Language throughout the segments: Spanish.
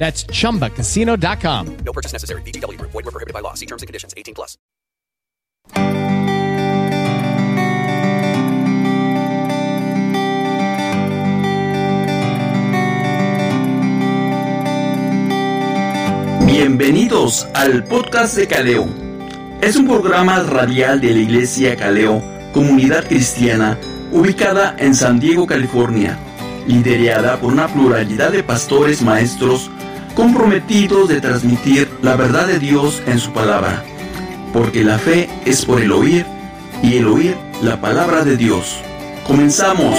That's chumbacasino.com. No purchase necessary. Group. Void were prohibited by law. See terms and conditions. 18 plus. Bienvenidos al podcast de Caleo. Es un programa radial de la Iglesia Caleo, comunidad cristiana, ubicada en San Diego, California, liderada por una pluralidad de pastores maestros comprometidos de transmitir la verdad de Dios en su palabra, porque la fe es por el oír y el oír la palabra de Dios. Comenzamos.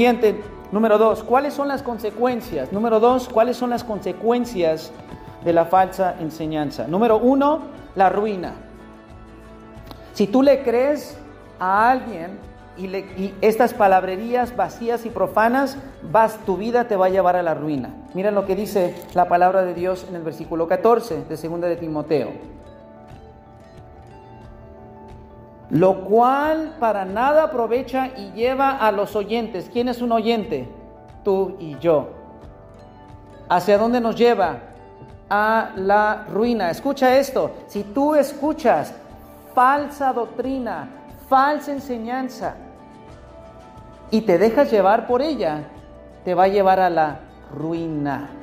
Siguiente, número dos, ¿cuáles son las consecuencias? Número dos, ¿cuáles son las consecuencias de la falsa enseñanza? Número uno, la ruina. Si tú le crees a alguien y, le- estas palabrerías vacías y profanas, vas, tu vida te va a llevar a la ruina. Miren lo que dice la palabra de Dios en el versículo 14 de 2 de Timoteo. Lo cual para nada aprovecha y lleva a los oyentes. ¿Quién es un oyente? Tú y yo. ¿Hacia dónde nos lleva? A la ruina. Escucha esto. Si tú escuchas falsa doctrina, falsa enseñanza y te dejas llevar por ella, te va a llevar a la ruina.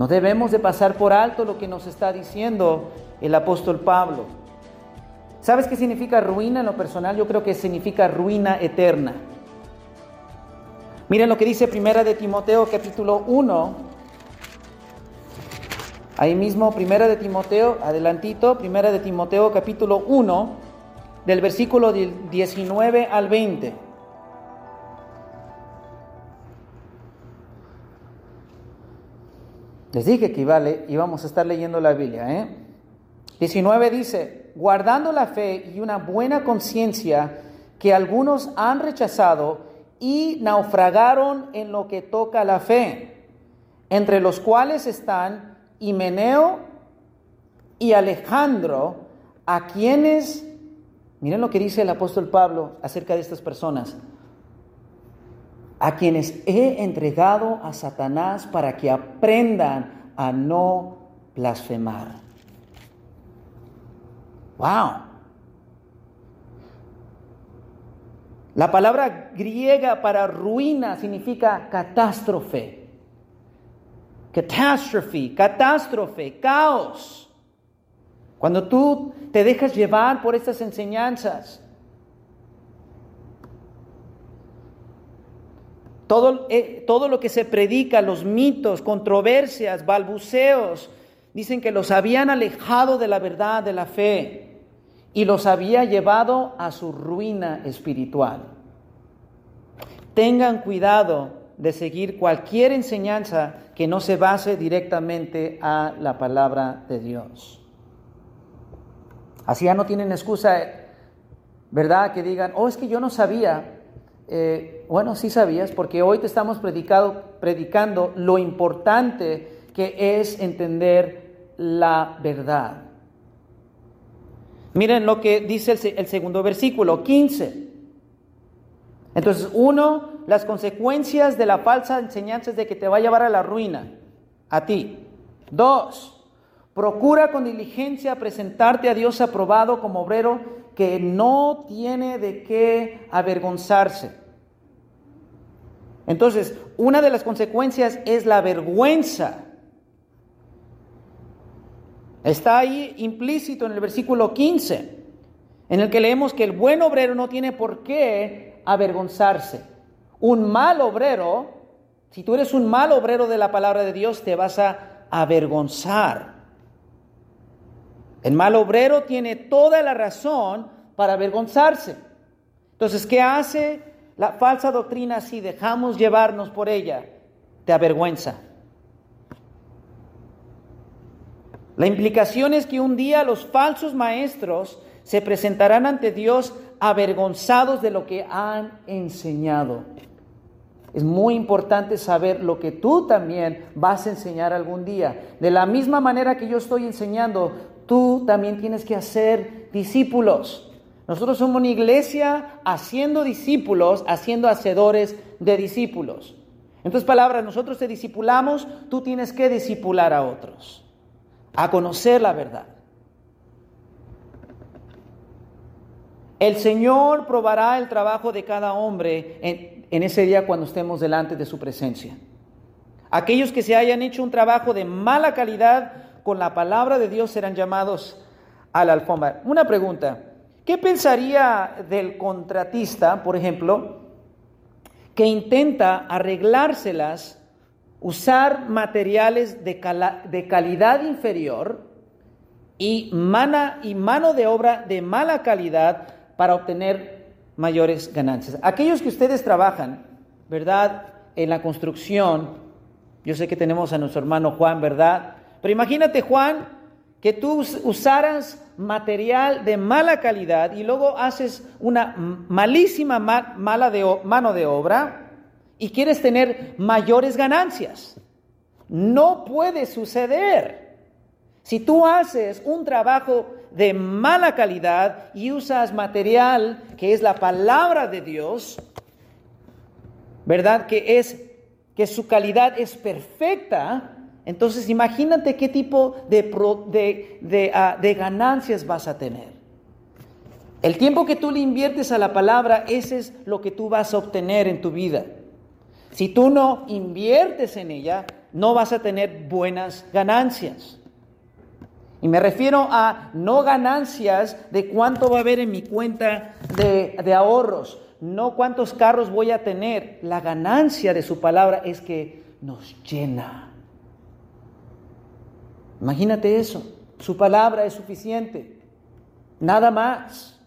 No debemos de pasar por alto lo que nos está diciendo el apóstol Pablo. ¿Sabes qué significa ruina en lo personal? Yo creo que significa ruina eterna. Miren lo que dice Primera de Timoteo capítulo 1. Ahí mismo, Primera de Timoteo, adelantito, Primera de Timoteo capítulo 1, del versículo del 19 al 20. Les dije que iba a le- íbamos a estar leyendo la Biblia. ¿eh? 19 dice, guardando la fe y una buena conciencia que algunos han rechazado y naufragaron en lo que toca la fe, entre los cuales están Himeneo y Alejandro, a quienes, miren lo que dice el apóstol Pablo acerca de estas personas, a quienes he entregado a Satanás para que aprendan a no blasfemar. Wow. La palabra griega para ruina significa catástrofe. Catástrofe, catástrofe, caos. Cuando tú te dejas llevar por estas enseñanzas, todo, eh, todo lo que se predica, los mitos, controversias, balbuceos, dicen que los habían alejado de la verdad, de la fe y los había llevado a su ruina espiritual. Tengan cuidado de seguir cualquier enseñanza que no se base directamente a la palabra de Dios. Así ya no tienen excusa, ¿verdad? Que digan, oh, es que yo no sabía. Eh, bueno, sí sabías, porque hoy te estamos predicando lo importante que es entender la verdad. Miren lo que dice el, segundo versículo, 15. Entonces, uno, las consecuencias de la falsa enseñanza es de que te va a llevar a la ruina, a ti. Dos, procura con diligencia presentarte a Dios aprobado como obrero que no tiene de qué avergonzarse. Entonces, una de las consecuencias es la vergüenza. Está ahí implícito en el versículo 15, en el que leemos que el buen obrero no tiene por qué avergonzarse. Un mal obrero, si tú eres un mal obrero de la palabra de Dios, te vas a avergonzar. El mal obrero tiene toda la razón para avergonzarse. Entonces, ¿qué hace la falsa doctrina si dejamos llevarnos por ella? Te avergüenza. La implicación es que un día los falsos maestros se presentarán ante Dios avergonzados de lo que han enseñado. Es muy importante saber lo que tú también vas a enseñar algún día. De la misma manera que yo estoy enseñando, tú también tienes que hacer discípulos. Nosotros somos una iglesia haciendo discípulos, haciendo hacedores de discípulos. En tus palabras, nosotros te discipulamos, tú tienes que discipular a otros a conocer la verdad. El Señor probará el trabajo de cada hombre en, ese día cuando estemos delante de su presencia. Aquellos que se hayan hecho un trabajo de mala calidad con la palabra de Dios serán llamados a la alfombra. Una pregunta, ¿qué pensaría del contratista, por ejemplo, que intenta arreglárselas usar materiales de, de calidad inferior y, mana, y mano de obra de mala calidad para obtener mayores ganancias. Aquellos que ustedes trabajan, ¿verdad? En la construcción, yo sé que tenemos a nuestro hermano Juan, ¿verdad? Pero imagínate, Juan, que tú usaras material de mala calidad y luego haces una malísima mala mano de obra y quieres tener mayores ganancias. No puede suceder. Si tú haces un trabajo de mala calidad y usas material que es la palabra de Dios, ¿verdad? Que es que su calidad es perfecta, entonces imagínate qué tipo ah, de ganancias vas a tener. El tiempo que tú le inviertes a la palabra, ese es lo que tú vas a obtener en tu vida. Si tú no inviertes en ella, no vas a tener buenas ganancias. Y me refiero a no ganancias de cuánto va a haber en mi cuenta de, ahorros, no cuántos carros voy a tener. La ganancia de su palabra es que nos llena. Imagínate eso. Su palabra es suficiente. Nada más.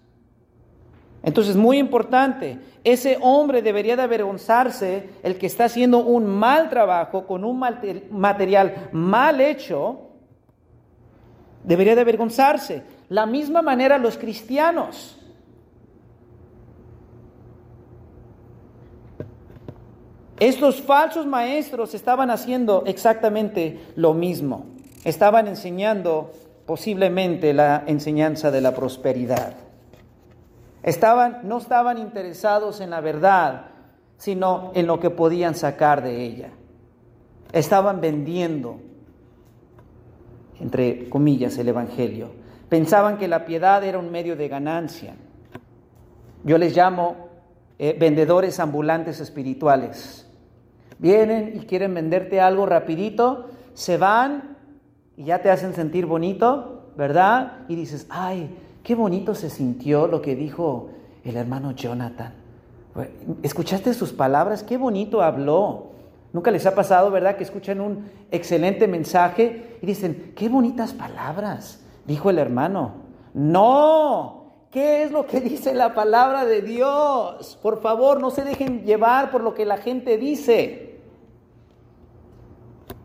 Entonces, muy importante, ese hombre debería de avergonzarse, el que está haciendo un mal trabajo con un material mal hecho, debería de avergonzarse. La misma manera los cristianos. Estos falsos maestros estaban haciendo exactamente lo mismo. Estaban enseñando posiblemente la enseñanza de la prosperidad. Estaban, no estaban interesados en la verdad, sino en lo que podían sacar de ella. Estaban vendiendo, entre comillas, el Evangelio. Pensaban que la piedad era un medio de ganancia. Yo les llamo eh, vendedores ambulantes espirituales. Vienen y quieren venderte algo rapidito, se van y ya te hacen sentir bonito, ¿verdad? Y dices, ay, qué bonito se sintió lo que dijo el hermano Jonathan. ¿Escuchaste sus palabras? Qué bonito habló. Nunca les ha pasado, ¿verdad? Que escuchan un excelente mensaje y dicen, qué bonitas palabras, dijo el hermano. No, ¿qué es lo que dice la palabra de Dios? Por favor, no se dejen llevar por lo que la gente dice.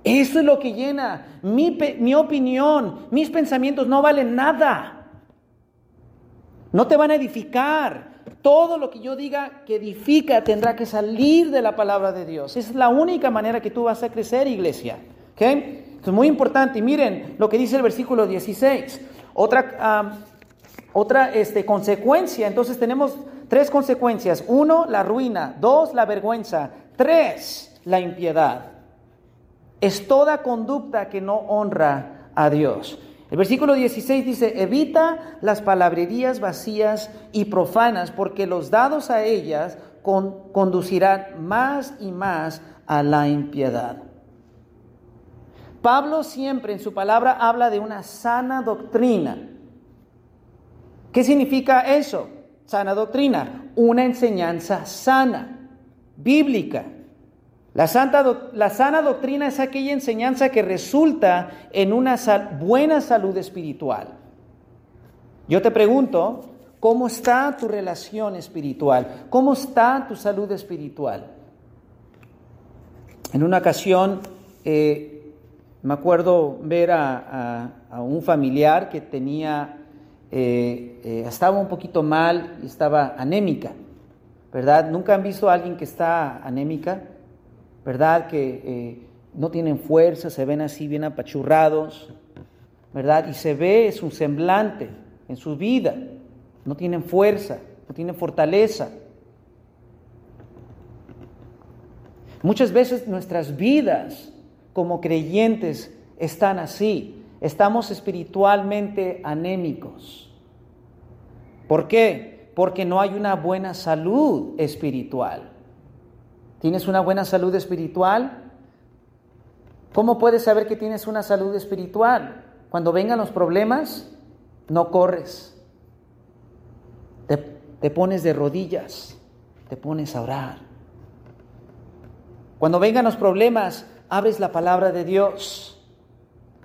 Eso es lo que llena. Mi, opinión, mis pensamientos no valen nada. No te van a edificar. Todo lo que yo diga que edifica tendrá que salir de la palabra de Dios. Esa es la única manera que tú vas a crecer, iglesia. ¿Okay? es muy importante. Y miren lo que dice el versículo 16. Otra, otra este, consecuencia. Entonces tenemos tres consecuencias. Uno, la ruina. Dos, la vergüenza. Tres, la impiedad es toda conducta que no honra a Dios. El versículo 16 dice, evita las palabrerías vacías y profanas, porque los dados a ellas conducirán más y más a la impiedad. Pablo siempre en su palabra habla de una sana doctrina. ¿Qué significa eso? Sana doctrina, una enseñanza sana, bíblica. La, santa, la sana doctrina es aquella enseñanza que resulta en una buena salud espiritual. Yo te pregunto, ¿cómo está tu relación espiritual? ¿Cómo está tu salud espiritual? En una ocasión eh, me acuerdo ver a, un familiar que tenía, eh, eh, estaba un poquito mal y estaba anémica, ¿verdad? ¿Nunca han visto a alguien que está anémica? ¿Verdad? Que eh, no tienen fuerza, se ven así bien apachurrados, ¿verdad? Y se ve su semblante en su vida, no tienen fuerza, no tienen fortaleza. Muchas veces nuestras vidas como creyentes están así, estamos espiritualmente anémicos. ¿Por qué? Porque no hay una buena salud espiritual. ¿Tienes una buena salud espiritual? ¿Cómo puedes saber que tienes una salud espiritual? Cuando vengan los problemas, no corres. Te, pones de rodillas, te pones a orar. Cuando vengan los problemas, abres la palabra de Dios,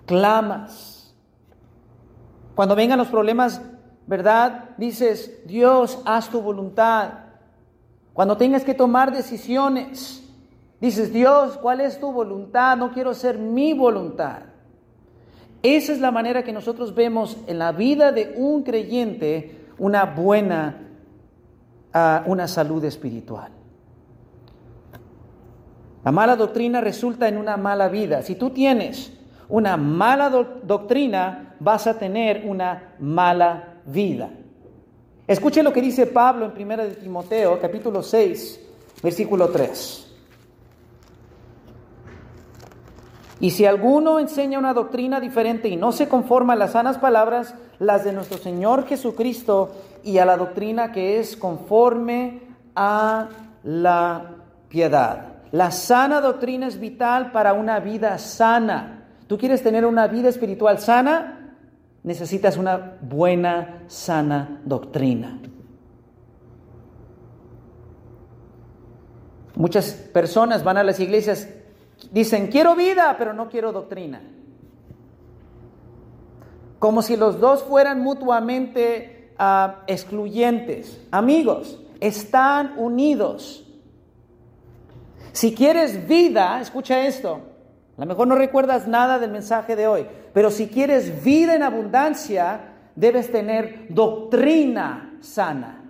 clamas. Cuando vengan los problemas, ¿verdad? Dices, Dios, haz tu voluntad. Cuando tengas que tomar decisiones, dices, Dios, ¿cuál es tu voluntad? No quiero ser mi voluntad. Esa es la manera que nosotros vemos en la vida de un creyente una buena, uh, una salud espiritual. La mala doctrina resulta en una mala vida. Si tú tienes una mala doctrina, vas a tener una mala vida. Escuche lo que dice Pablo en 1 de Timoteo, capítulo 6, versículo 3. Y si alguno enseña una doctrina diferente y no se conforma a las sanas palabras, las de nuestro Señor Jesucristo, y a la doctrina que es conforme a la piedad. La sana doctrina es vital para una vida sana. ¿Tú quieres tener una vida espiritual sana? Necesitas una buena, sana doctrina. Muchas personas van a las iglesias, dicen, quiero vida, pero no quiero doctrina. Como si los dos fueran mutuamente ah, excluyentes. Amigos, están unidos. Si quieres vida, escucha esto, a lo mejor no recuerdas nada del mensaje de hoy, pero si quieres vida en abundancia, debes tener doctrina sana.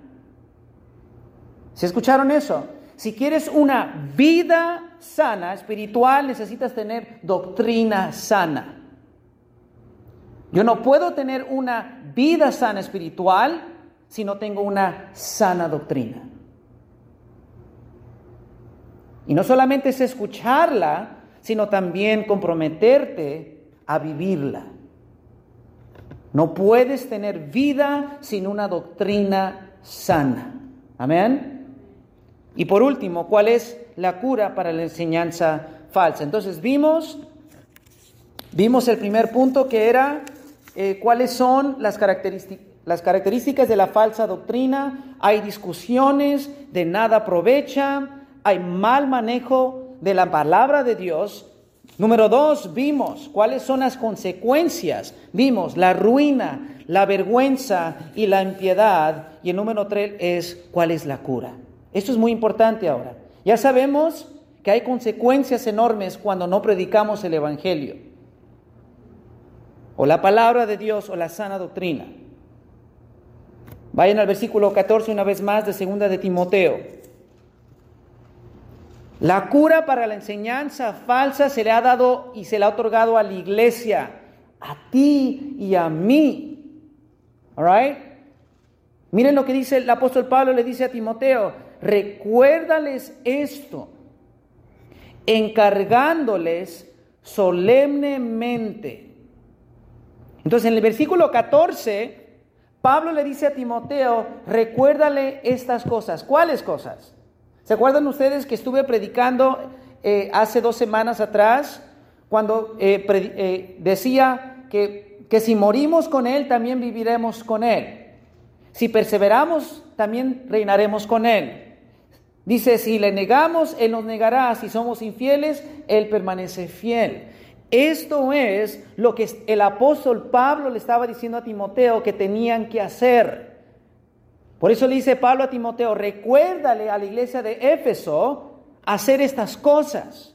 ¿Se escucharon eso? Si quieres una vida sana, espiritual, necesitas tener doctrina sana. Yo no puedo tener una vida sana espiritual si no tengo una sana doctrina. Y no solamente es escucharla, sino también comprometerte a vivirla. No puedes tener vida sin una doctrina sana. Amén. Y por último, ¿cuál es la cura para la enseñanza falsa? Entonces vimos, vimos el primer punto que era eh, cuáles son las características. Las características de la falsa doctrina, hay discusiones, de nada aprovecha, hay mal manejo de la palabra de Dios. Número dos, vimos cuáles son las consecuencias. Vimos la ruina, la vergüenza y la impiedad. Y el número tres es cuál es la cura. Esto es muy importante ahora. Ya sabemos que hay consecuencias enormes cuando no predicamos el Evangelio, o la palabra de Dios, o la sana doctrina. Vayan al versículo 14 una vez más de segunda de Timoteo. La cura para la enseñanza falsa se le ha dado y se le ha otorgado a la iglesia, a ti y a mí. All right? Miren lo que dice el apóstol Pablo, le dice a Timoteo, recuérdales esto, encargándoles solemnemente. Entonces en el versículo 14, Pablo le dice a Timoteo, recuérdale estas cosas. ¿Cuáles cosas? ¿Se acuerdan ustedes que estuve predicando eh, hace dos semanas atrás cuando eh, eh, decía que, que si morimos con Él, también viviremos con Él? Si perseveramos, también reinaremos con Él. Dice, si le negamos, Él nos negará. Si somos infieles, Él permanece fiel. Esto es lo que el apóstol Pablo le estaba diciendo a Timoteo que tenían que hacer. Por eso le dice Pablo a Timoteo, recuérdale a la iglesia de Éfeso hacer estas cosas.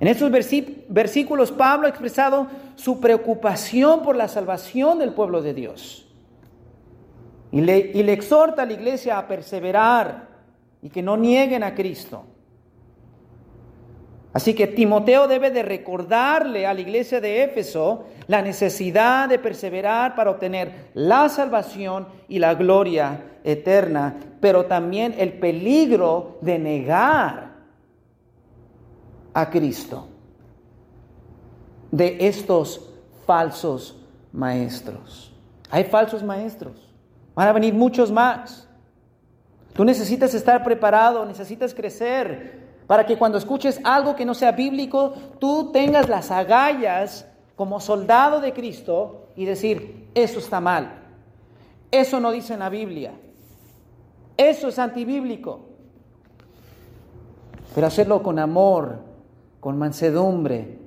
En estos versículos Pablo ha expresado su preocupación por la salvación del pueblo de Dios. Y le, y le exhorta a la iglesia a perseverar y que no nieguen a Cristo. Así que Timoteo debe de recordarle a la iglesia de Éfeso la necesidad de perseverar para obtener la salvación y la gloria eterna, pero también el peligro de negar a Cristo de estos falsos maestros. Hay falsos maestros, van a venir muchos más. Tú necesitas estar preparado, necesitas crecer, para que cuando escuches algo que no sea bíblico, tú tengas las agallas como soldado de Cristo y decir, eso está mal, eso no dice en la Biblia, eso es antibíblico. Pero hacerlo con amor, con mansedumbre,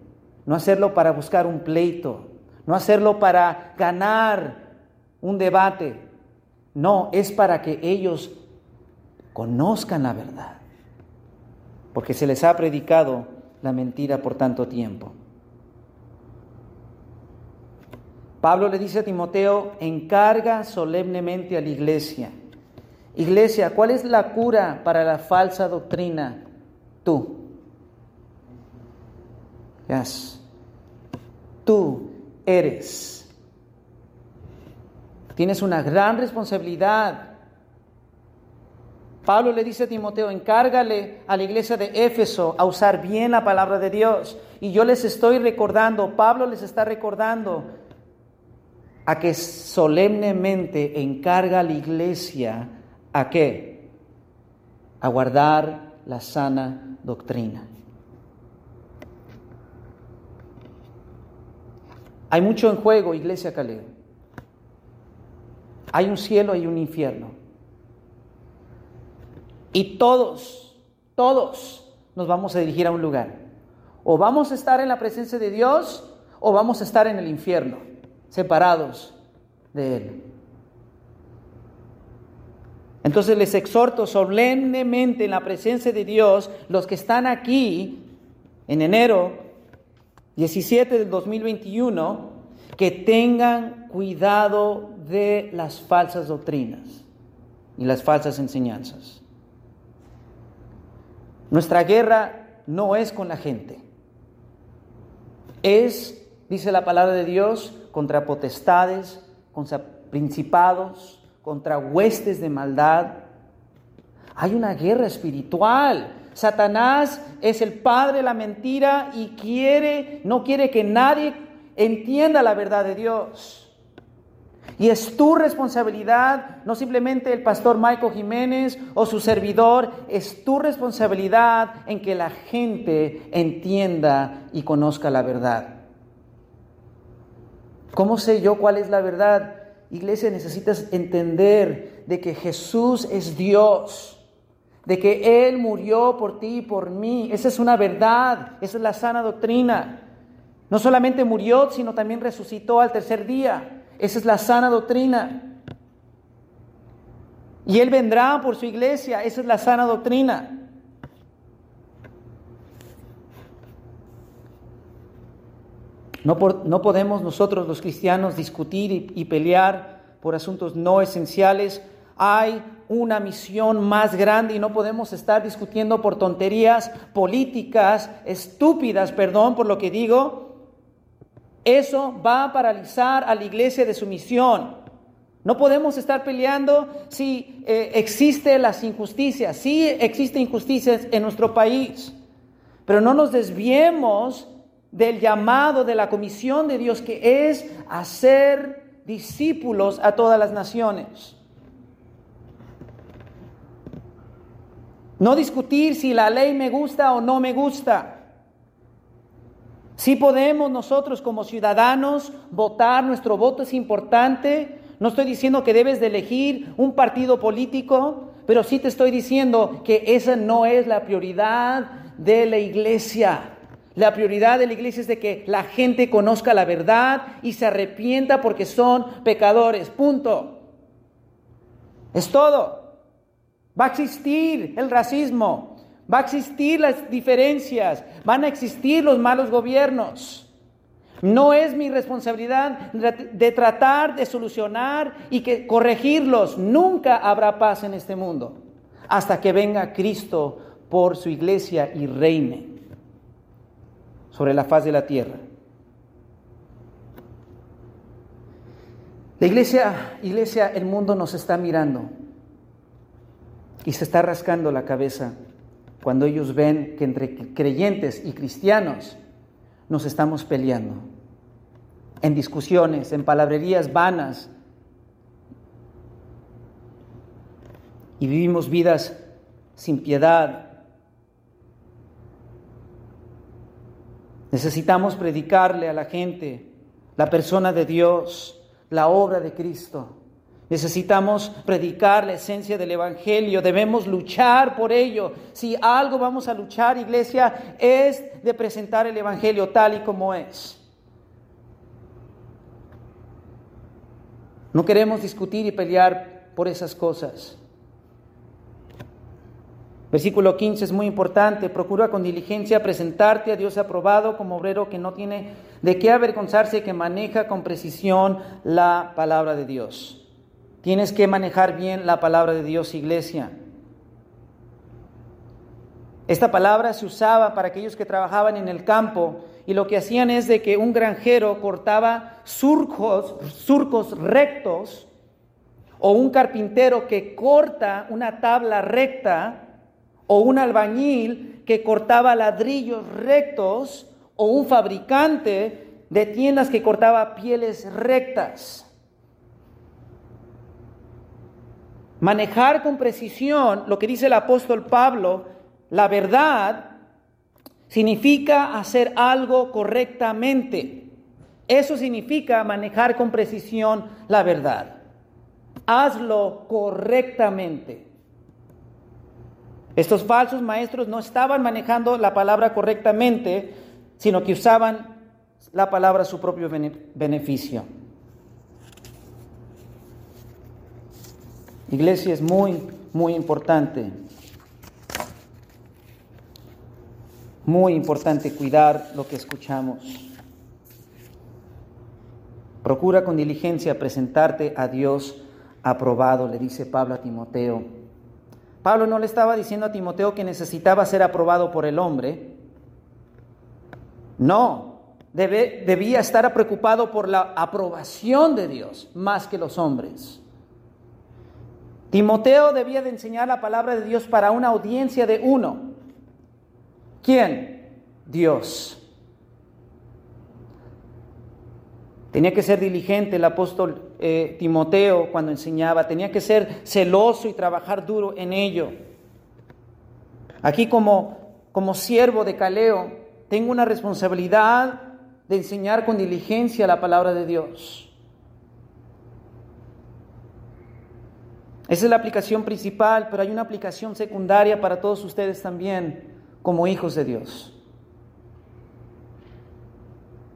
no hacerlo para buscar un pleito, no hacerlo para ganar un debate, no, es para que ellos conozcan la verdad porque se les ha predicado la mentira por tanto tiempo. Pablo le dice a Timoteo, encarga solemnemente a la iglesia. Iglesia, ¿cuál es la cura para la falsa doctrina? Tú. Yes. Tú eres. Tienes una gran responsabilidad Pablo le dice a Timoteo, encárgale a la iglesia de Éfeso a usar bien la palabra de Dios. Y yo les estoy recordando, Pablo les está recordando a que solemnemente encarga a la iglesia a qué? A guardar la sana doctrina. Hay mucho en juego, iglesia Caleb. Hay un cielo y un infierno. Y todos, todos nos vamos a dirigir a un lugar. O vamos a estar en la presencia de Dios o vamos a estar en el infierno, separados de Él. Entonces les exhorto solemnemente en la presencia de Dios, los que están aquí en enero 17 del 2021, que tengan cuidado de las falsas doctrinas y las falsas enseñanzas. Nuestra guerra no es con la gente, es dice la palabra de Dios, contra potestades, contra principados, contra huestes de maldad. Hay una guerra espiritual. Satanás es el padre de la mentira y quiere, no quiere que nadie entienda la verdad de Dios. Y es tu responsabilidad, no simplemente el pastor Michael Jiménez o su servidor, es tu responsabilidad en que la gente entienda y conozca la verdad. ¿Cómo sé yo cuál es la verdad? Iglesia, necesitas entender de que Jesús es Dios, de que Él murió por ti y por mí. Esa es una verdad, esa es la sana doctrina. No solamente murió, sino también resucitó al tercer día. Esa es la sana doctrina. Y Él vendrá por su iglesia. Esa es la sana doctrina. No, no podemos nosotros los cristianos discutir y, y pelear por asuntos no esenciales. Hay una misión más grande y no podemos estar discutiendo por tonterías políticas, estúpidas, perdón por lo que digo, eso va a paralizar a la iglesia de su misión. No podemos estar peleando si eh, existe las injusticias. Sí existen injusticias en nuestro país, pero no nos desviemos del llamado de la comisión de Dios que es hacer discípulos a todas las naciones. No discutir si la ley me gusta o no me gusta. Si podemos nosotros como ciudadanos votar, nuestro voto es importante. No estoy diciendo que debes de elegir un partido político, pero sí te estoy diciendo que esa no es la prioridad de la iglesia. La prioridad de la iglesia es de que la gente conozca la verdad y se arrepienta porque son pecadores. Punto. Es todo. Va a existir el racismo, Va a existir las diferencias, van a existir los malos gobiernos. No es mi responsabilidad de tratar de solucionar y que corregirlos. Nunca habrá paz en este mundo hasta que venga Cristo por su iglesia y reine sobre la faz de la tierra. La iglesia, iglesia, el mundo nos está mirando y se está rascando la cabeza cuando ellos ven que entre creyentes y cristianos nos estamos peleando, en discusiones, en palabrerías vanas, y vivimos vidas sin piedad. Necesitamos predicarle a la gente la persona de Dios, la obra de Cristo. Necesitamos predicar la esencia del Evangelio, debemos luchar por ello. Si algo vamos a luchar, iglesia, es de presentar el Evangelio tal y como es. No queremos discutir y pelear por esas cosas. Versículo 15 es muy importante. Procura con diligencia presentarte a Dios aprobado como obrero que no tiene de qué avergonzarse y que maneja con precisión la palabra de Dios. Tienes que manejar bien la palabra de Dios, iglesia. Esta palabra se usaba para aquellos que trabajaban en el campo y lo que hacían es de que un granjero cortaba surcos, surcos rectos o un carpintero que corta una tabla recta o un albañil que cortaba ladrillos rectos o un fabricante de tiendas que cortaba pieles rectas. Manejar con precisión lo que dice el apóstol Pablo, la verdad, significa hacer algo correctamente. Eso significa manejar con precisión la verdad. Hazlo correctamente. Estos falsos maestros no estaban manejando la palabra correctamente, sino que usaban la palabra a su propio beneficio. Iglesia es muy, muy importante. Muy importante cuidar lo que escuchamos. Procura con diligencia presentarte a Dios aprobado, le dice Pablo a Timoteo. Pablo no le estaba diciendo a Timoteo que necesitaba ser aprobado por el hombre. No, debe- debía estar preocupado por la aprobación de Dios más que los hombres. Timoteo debía de enseñar la palabra de Dios para una audiencia de uno. ¿Quién? Dios. Tenía que ser diligente el apóstol eh, Timoteo cuando enseñaba, tenía que ser celoso y trabajar duro en ello. Aquí como, como siervo de Caleo, tengo una responsabilidad de enseñar con diligencia la palabra de Dios. Esa es la aplicación principal, pero hay una aplicación secundaria para todos ustedes también como hijos de Dios.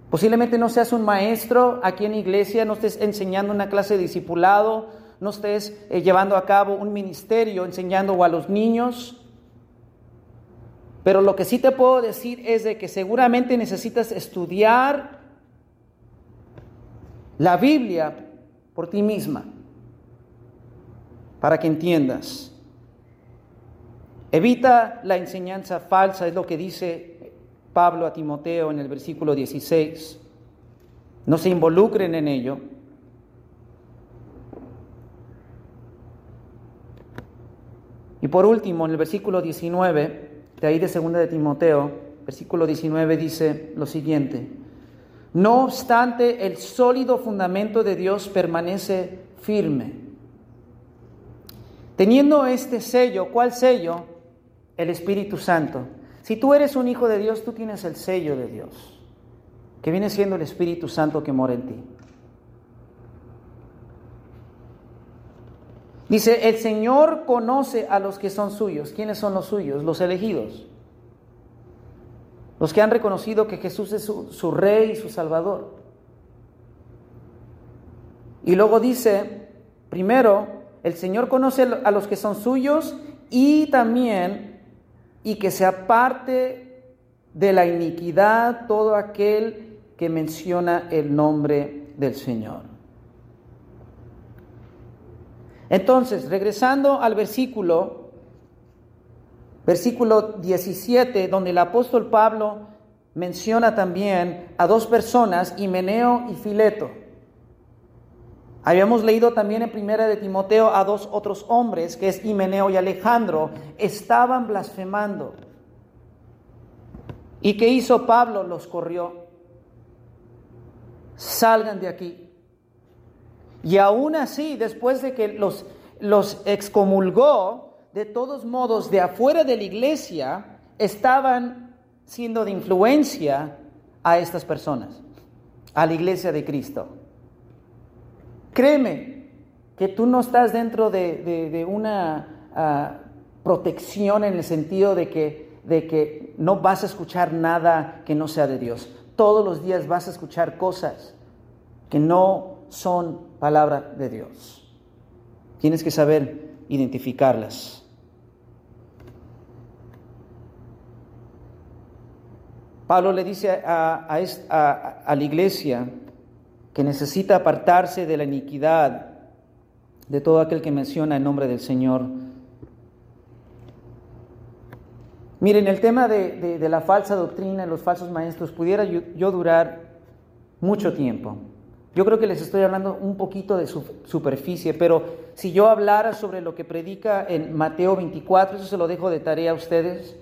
Posiblemente no seas un maestro aquí en iglesia, no estés enseñando una clase de discipulado, no estés eh, llevando a cabo un ministerio enseñando a los niños. Pero lo que sí te puedo decir es de que seguramente necesitas estudiar la Biblia por ti misma para que entiendas. Evita la enseñanza falsa, es lo que dice Pablo a Timoteo en el versículo 16. No se involucren en ello. Y por último, en el versículo 19, de ahí de segunda de Timoteo, versículo 19 dice lo siguiente: No obstante, el sólido fundamento de Dios permanece firme. Teniendo este sello, ¿cuál sello? El Espíritu Santo. Si tú eres un hijo de Dios, tú tienes el sello de Dios, que viene siendo el Espíritu Santo que mora en ti. Dice, el Señor conoce a los que son suyos. ¿Quiénes son los suyos? Los elegidos. Los que han reconocido que Jesús es su, su Rey y su Salvador. Y luego dice, primero, el Señor conoce a los que son suyos y también y que se aparte de la iniquidad todo aquel que menciona el nombre del Señor. Entonces, regresando al versículo, versículo 17, donde el apóstol Pablo menciona también a dos personas, Himeneo y Fileto. Habíamos leído también en primera de Timoteo a dos otros hombres, que es Himeneo y Alejandro, estaban blasfemando. ¿Y qué hizo Pablo? Los corrió. Salgan de aquí. Y aún así, después de que los, los excomulgó, de todos modos, de afuera de la iglesia, estaban siendo de influencia a estas personas, a la iglesia de Cristo. Créeme que tú no estás dentro de, una uh, protección en el sentido de que, de que no vas a escuchar nada que no sea de Dios. Todos los días vas a escuchar cosas que no son palabra de Dios. Tienes que saber identificarlas. Pablo le dice a, a, a, la iglesia que necesita apartarse de la iniquidad de todo aquel que menciona el nombre del Señor. Miren, el tema de, de, la falsa doctrina, los falsos maestros, pudiera yo, durar mucho tiempo. Yo creo que les estoy hablando un poquito de su superficie, pero si yo hablara sobre lo que predica en Mateo 24, eso se lo dejo de tarea a ustedes,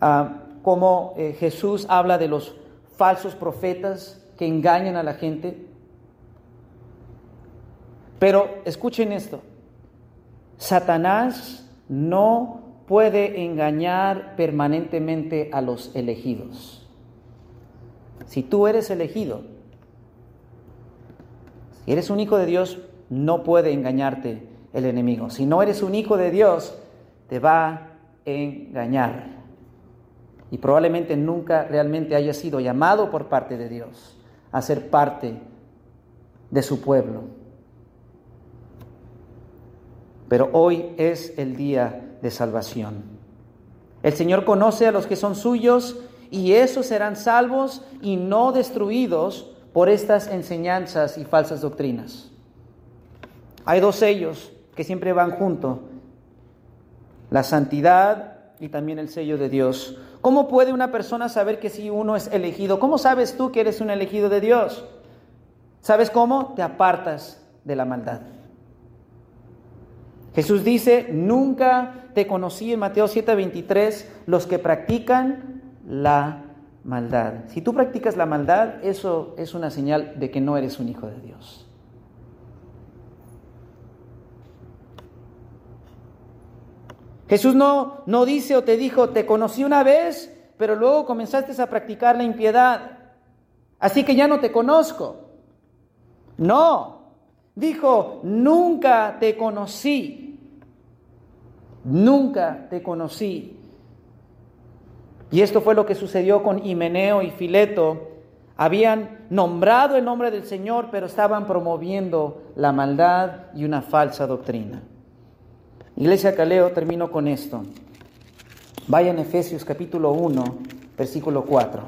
uh, cómo eh, Jesús habla de los falsos profetas que engañan a la gente. Pero escuchen esto, Satanás no puede engañar permanentemente a los elegidos. Si tú eres elegido, si eres un hijo de Dios, no puede engañarte el enemigo. Si no eres un hijo de Dios, te va a engañar. Y probablemente nunca realmente haya sido llamado por parte de Dios a ser parte de su pueblo. Pero hoy es el día de salvación. El Señor conoce a los que son suyos y esos serán salvos y no destruidos por estas enseñanzas y falsas doctrinas. Hay dos sellos que siempre van juntos, la santidad y también el sello de Dios. ¿Cómo puede una persona saber que si uno es elegido? ¿Cómo sabes tú que eres un elegido de Dios? ¿Sabes cómo? Te apartas de la maldad. Jesús dice, nunca te conocí en Mateo 7:23 los que practican la maldad. Si tú practicas la maldad, eso es una señal de que no eres un hijo de Dios. Jesús no, no dice o te dijo, te conocí una vez, pero luego comenzaste a practicar la impiedad. Así que ya no te conozco. No, dijo, nunca te conocí. Nunca te conocí. Y esto fue lo que sucedió con Himeneo y Fileto. Habían nombrado el nombre del Señor, pero estaban promoviendo la maldad y una falsa doctrina. Iglesia Caleo, termino con esto. Vaya en Efesios capítulo 1, versículo 4.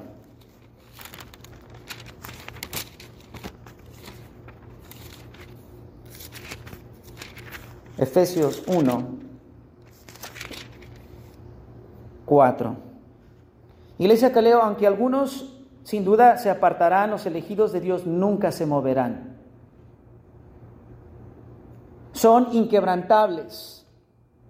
Efesios 1, 4. Iglesia Caleo, aunque algunos sin duda se apartarán, los elegidos de Dios nunca se moverán. Son inquebrantables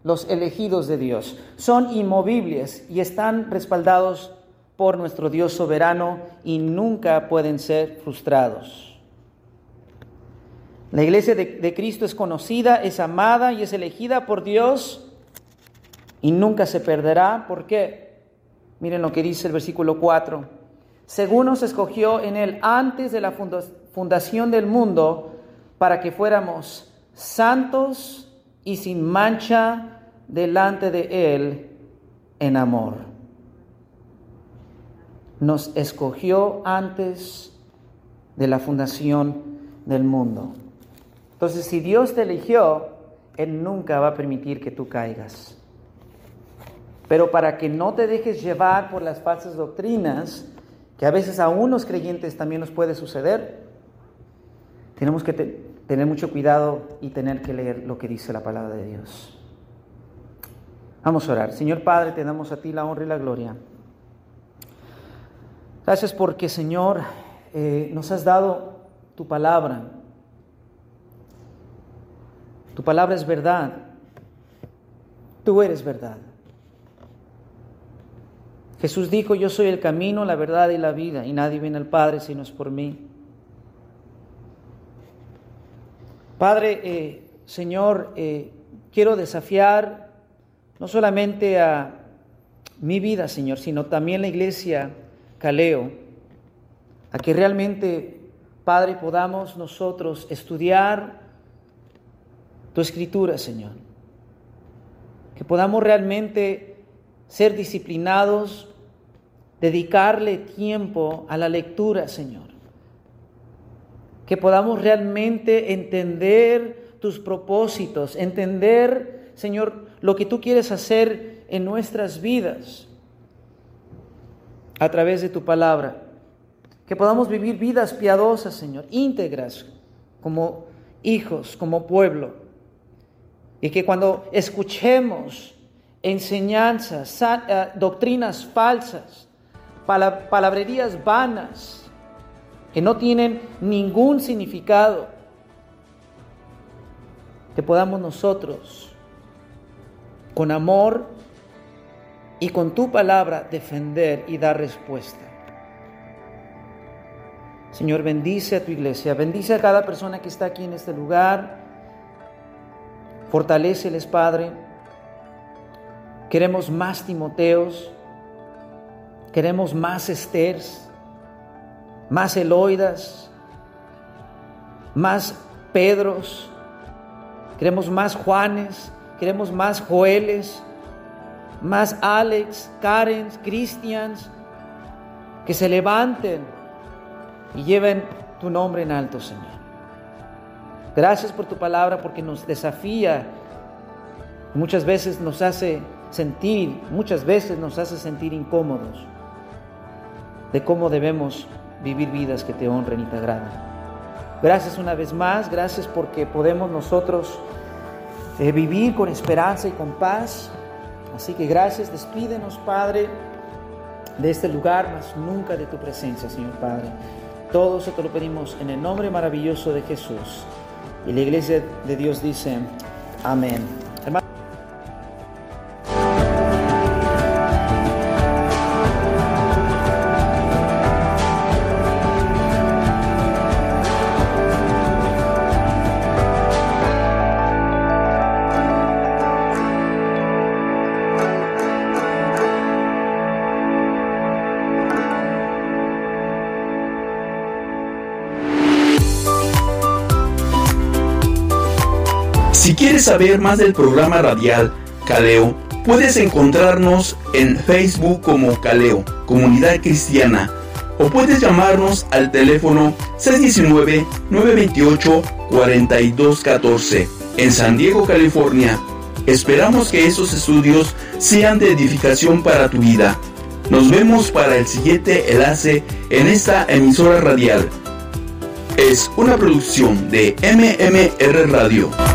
los elegidos de Dios. Son inmovibles y están respaldados por nuestro Dios soberano y nunca pueden ser frustrados. La iglesia de, Cristo es conocida, es amada y es elegida por Dios y nunca se perderá. ¿Por qué? Miren lo que dice el versículo 4. Según nos escogió en él antes de la fundación del mundo para que fuéramos santos y sin mancha delante de Él en amor. Nos escogió antes de la fundación del mundo. Entonces, si Dios te eligió, Él nunca va a permitir que tú caigas. Pero para que no te dejes llevar por las falsas doctrinas, que a veces a unos creyentes también nos puede suceder, tenemos que tener mucho cuidado y tener que leer lo que dice la palabra de Dios. Vamos a orar. Señor Padre, te damos a ti la honra y la gloria. Gracias porque, Señor, eh, nos has dado tu palabra. Tu palabra es verdad. Tú eres verdad. Jesús dijo, yo soy el camino, la verdad y la vida, y nadie viene al Padre si no es por mí. Padre, eh, Señor, eh, quiero desafiar no solamente a mi vida, Señor, sino también la iglesia Caleo, a que realmente, Padre, podamos nosotros estudiar tu escritura, Señor. Que podamos realmente ser disciplinados, dedicarle tiempo a la lectura, Señor que podamos realmente entender tus propósitos, entender, Señor, lo que tú quieres hacer en nuestras vidas a través de tu palabra. Que podamos vivir vidas piadosas, Señor, íntegras como hijos, como pueblo. Y que cuando escuchemos enseñanzas, eh, doctrinas falsas, palabrerías vanas, que no tienen ningún significado, que podamos nosotros, con amor y con tu palabra, defender y dar respuesta. Señor, bendice a tu iglesia, bendice a cada persona que está aquí en este lugar, fortaleceles, Padre. Queremos más Timoteos, queremos más Esters, más Eloidas, más Pedros, queremos más Juanes, queremos más Joeles, más Alex, Karen, Christians, que se levanten y lleven tu nombre en alto, Señor. Gracias por tu palabra porque nos desafía, muchas veces nos hace sentir, muchas veces nos hace sentir incómodos de cómo debemos vivir vidas que te honren y te agraden. Gracias una vez más, gracias porque podemos nosotros eh, vivir con esperanza y con paz Así que gracias, despídenos, Padre, de este lugar, mas nunca de tu presencia, Señor Padre. Todo eso te lo pedimos en el nombre maravilloso de Jesús. Y la iglesia de Dios dice, amén. Quieres saber más del programa radial Caleo, puedes encontrarnos en Facebook como Caleo, Comunidad Cristiana, o puedes llamarnos al teléfono 619-928-4214 en San Diego, California. Esperamos que esos estudios sean de edificación para tu vida. Nos vemos para el siguiente enlace en esta emisora radial. Es una producción de MMR Radio.